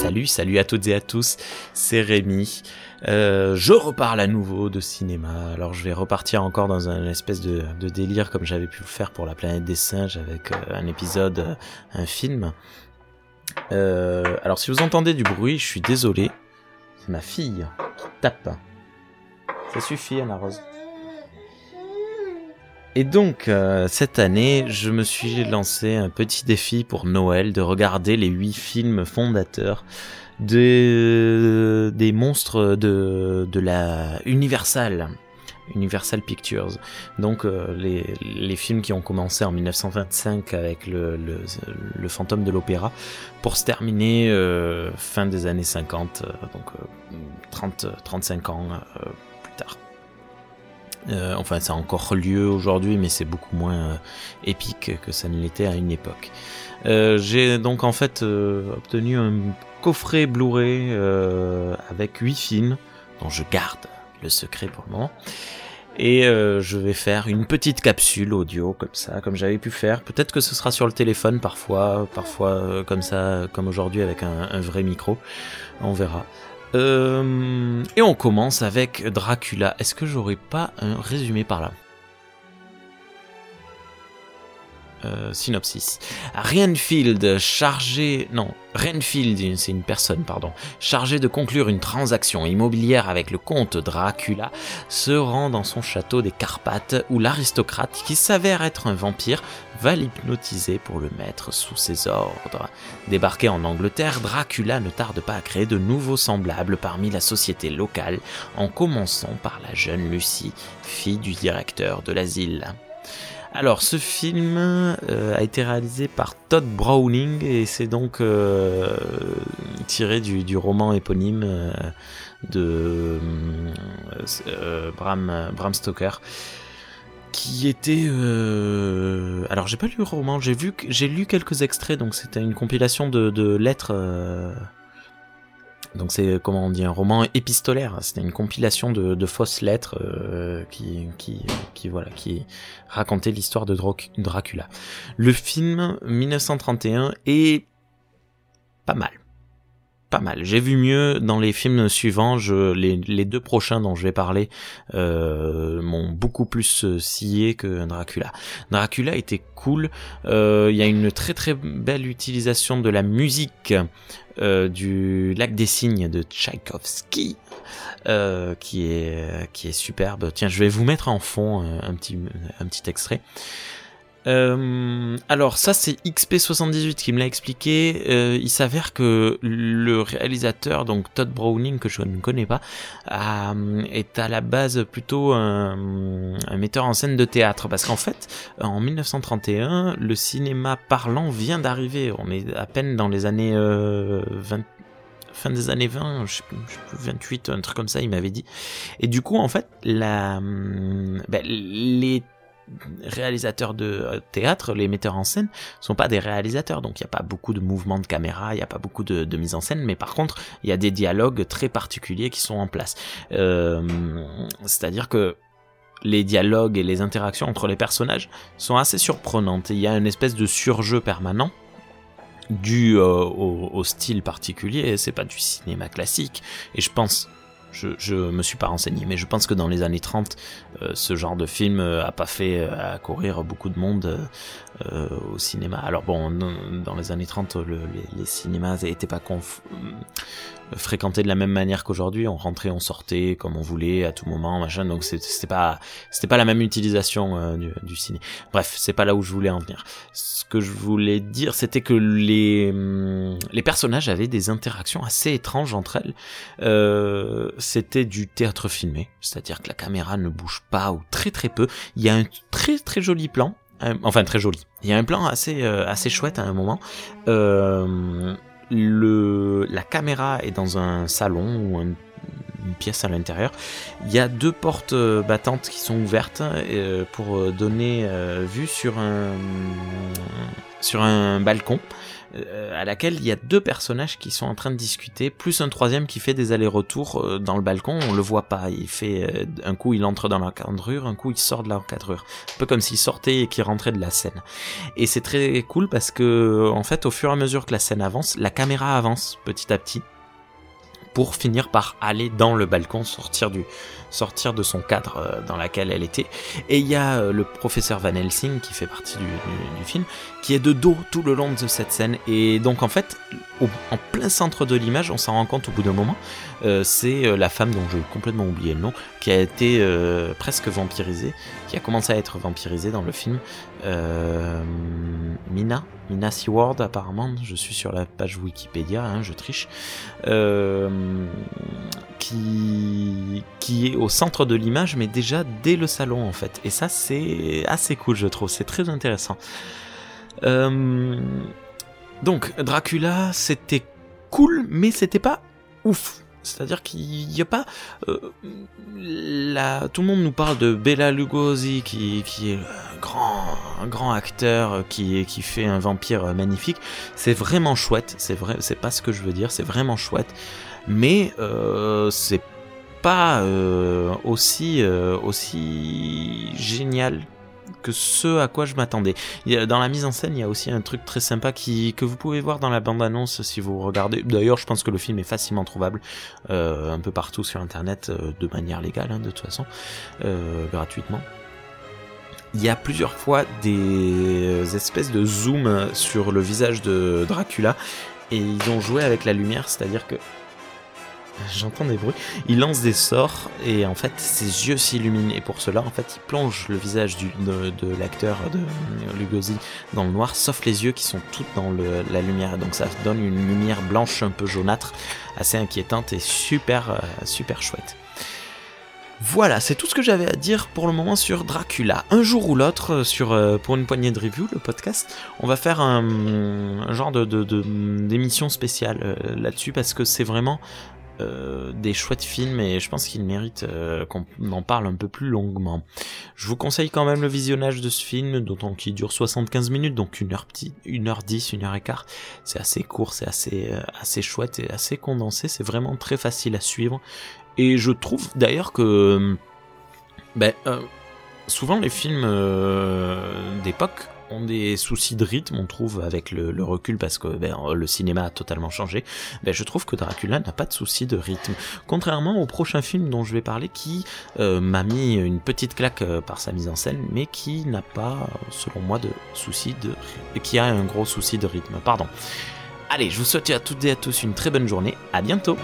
Salut, salut à toutes et à tous, c'est Rémi. Euh, je reparle à nouveau de cinéma. Alors je vais repartir encore dans un espèce de, délire comme j'avais pu le faire pour la planète des singes avec euh, un épisode, euh, un film. alors si vous entendez du bruit, je suis désolé. C'est ma fille qui tape. Ça suffit, Anna Rose. Et donc, euh, cette année, je me suis lancé un petit défi pour Noël de regarder les huit films fondateurs de, des monstres de, de la Universal. Universal Pictures. Donc euh, les, les, films qui ont commencé en 1925 avec le, le, fantôme de l'opéra pour se terminer euh, fin des années 50, donc 30, 35 ans plus tard. Euh, enfin, ça a encore lieu aujourd'hui, mais c'est beaucoup moins euh, épique que ça ne l'était à une époque. Euh, j'ai donc en fait obtenu un coffret Blu-ray avec 8 films, dont je garde le secret pour le moment. Et je vais faire une petite capsule audio comme ça, comme j'avais pu faire. Peut-être que ce sera sur le téléphone parfois, parfois comme ça, comme aujourd'hui avec un, un vrai micro. On verra. Euh, et on commence avec Dracula. Est-ce que j'aurais pas un résumé par là? Euh, synopsis. Renfield, chargé... Non, Renfield, c'est une personne, pardon. Chargé de conclure une transaction immobilière avec le comte Dracula, se rend dans son château des Carpates où l'aristocrate, qui s'avère être un vampire, va l'hypnotiser pour le mettre sous ses ordres. Débarqué en Angleterre, Dracula ne tarde pas à créer de nouveaux semblables parmi la société locale, en commençant par la jeune Lucie, fille du directeur de l'asile. Alors, ce film euh, a été réalisé par Todd Browning et c'est donc euh, tiré du, roman éponyme euh, de Bram, Bram Stoker qui était alors j'ai pas lu le roman j'ai vu j'ai lu quelques extraits donc c'était une compilation de, de lettres donc c'est comment on dit un roman épistolaire. C'était une compilation de, fausses lettres euh, qui, qui, qui voilà qui racontait l'histoire de Dracula. Le film 1931 est pas mal pas mal. J'ai vu mieux dans les films suivants. Je, les, les deux prochains dont je vais parler euh, m'ont beaucoup plus euh, scié que Dracula. Dracula était cool. Euh, il y a une très très belle utilisation de la musique euh, du Lac des Cygnes de Tchaïkovski. Euh, qui est qui est superbe. Tiens, je vais vous mettre en fond euh, un petit un petit extrait. Euh, alors ça c'est XP78 qui me l'a expliqué. Euh, il s'avère que le réalisateur, donc Todd Browning, que je ne connais pas, est à la base plutôt un, metteur en scène de théâtre. Parce qu'en fait, en 1931, le cinéma parlant vient d'arriver. On est à peine dans les années 20, euh, fin des années 20, je sais, plus, 28, un truc comme ça, il m'avait dit. Et du coup, en fait, la, ben, les réalisateurs de euh, théâtre, les metteurs en scène, sont pas des réalisateurs, donc il n'y a pas beaucoup de mouvements de caméra, il n'y a pas beaucoup de, mise en scène, mais par contre, il y a des dialogues très particuliers qui sont en place. Euh, c'est-à-dire que les dialogues et les interactions entre les personnages sont assez surprenantes. Il y a une espèce de surjeu permanent dû euh, au, au, style particulier. C'est pas du cinéma classique, et je pense je, je me suis pas renseigné, mais je pense que dans les années 30, euh, ce genre de film euh, a pas fait euh, courir beaucoup de monde au cinéma. Alors bon, dans les années 30, le, les, les, cinémas n'étaient pas conf fréquentés de la même manière qu'aujourd'hui. On rentrait, on sortait comme on voulait à tout moment, machin. Donc c'était pas c'était pas la même utilisation du, du, ciné. Bref, c'est pas là où je voulais en venir. Ce que je voulais dire, c'était que les hum, les personnages avaient des interactions assez étranges entre elles. Euh, c'était du théâtre filmé, c'est-à-dire que la caméra ne bouge pas ou très très peu. Il y a un très très joli plan, enfin très joli. Il y a un plan assez euh, assez chouette à un moment. Euh, le la caméra est dans un salon ou une pièce à l'intérieur. Il y a deux portes euh, battantes qui sont ouvertes pour donner vue sur un sur un balcon à laquelle il y a deux personnages qui sont en train de discuter, plus un troisième qui fait des allers-retours dans le balcon. On le voit pas. Il fait un coup il entre dans l'encadrure, un coup il sort de l'encadrure, un peu comme s'il sortait et qu'il rentrait de la scène. Et c'est très cool parce que en fait, au fur et à mesure que la scène avance, la caméra avance petit à petit pour finir par aller dans le balcon, sortir du, sortir de son cadre euh, dans lequel elle était. Et il y a euh, le professeur Van Helsing qui fait partie du, film, qui est de dos tout le long de cette scène. Et donc en fait, en plein centre de l'image, on s'en rend compte au bout d'un moment, euh, c'est la femme dont j'ai complètement oublié le nom, qui a été presque vampirisée, qui a commencé à être vampirisée dans le film. Mina, Mina Seward apparemment, je suis sur la page Wikipédia, hein, je triche, qui, qui est au centre de l'image, mais déjà dès le salon en fait. Et ça, c'est assez cool, je trouve. C'est très intéressant. Euh, donc, Dracula, c'était cool, mais c'était pas ouf. C'est-à-dire qu'il n'y a pas... Euh. Tout le monde nous parle de Bela Lugosi, qui, qui est grand, un grand acteur, qui, qui fait un vampire magnifique. C'est vraiment chouette, c'est vrai, c'est pas ce que je veux dire, c'est vraiment chouette. Mais euh, c'est pas euh, aussi, euh, aussi génial que ce à quoi je m'attendais. Dans la mise en scène, il y a aussi un truc très sympa qui, que vous pouvez voir dans la bande-annonce si vous regardez. D'ailleurs, je pense que le film est facilement trouvable un peu partout sur Internet de manière légale, hein, de toute façon, gratuitement. Il y a plusieurs fois des espèces de zoom sur le visage de Dracula et ils ont joué avec la lumière, c'est-à-dire que J'entends des bruits. Il lance des sorts et en fait ses yeux s'illuminent. Et pour cela, en fait, il plonge le visage de, l'acteur de Lugosi dans le noir, sauf les yeux qui sont toutes dans la lumière. Donc ça donne une lumière blanche un peu jaunâtre, assez inquiétante et super, euh, super chouette. Voilà, c'est tout ce que j'avais à dire pour le moment sur Dracula. Un jour ou l'autre, euh, sur euh, pour une poignée de review, le podcast, on va faire un, genre de d'émission spéciale là-dessus parce que c'est vraiment euh, des chouettes films et je pense qu'il mérite euh, qu'on en parle un peu plus longuement. Je vous conseille quand même le visionnage de ce film, d'autant qu'il dure 75 minutes, donc 1h10, 1h10, 1h15. C'est assez court, c'est assez, euh, assez chouette et assez condensé, c'est vraiment très facile à suivre. Et je trouve d'ailleurs que ben, souvent les films d'époque ont des soucis de rythme, on trouve, avec le, recul, parce que ben, le cinéma a totalement changé, ben, je trouve que Dracula n'a pas de soucis de rythme. Contrairement au prochain film dont je vais parler, qui euh, m'a mis une petite claque euh, par sa mise en scène, mais qui n'a pas, selon moi, de soucis de... qui a un gros souci de rythme, pardon. Allez, je vous souhaite à toutes et à tous une très bonne journée, à bientôt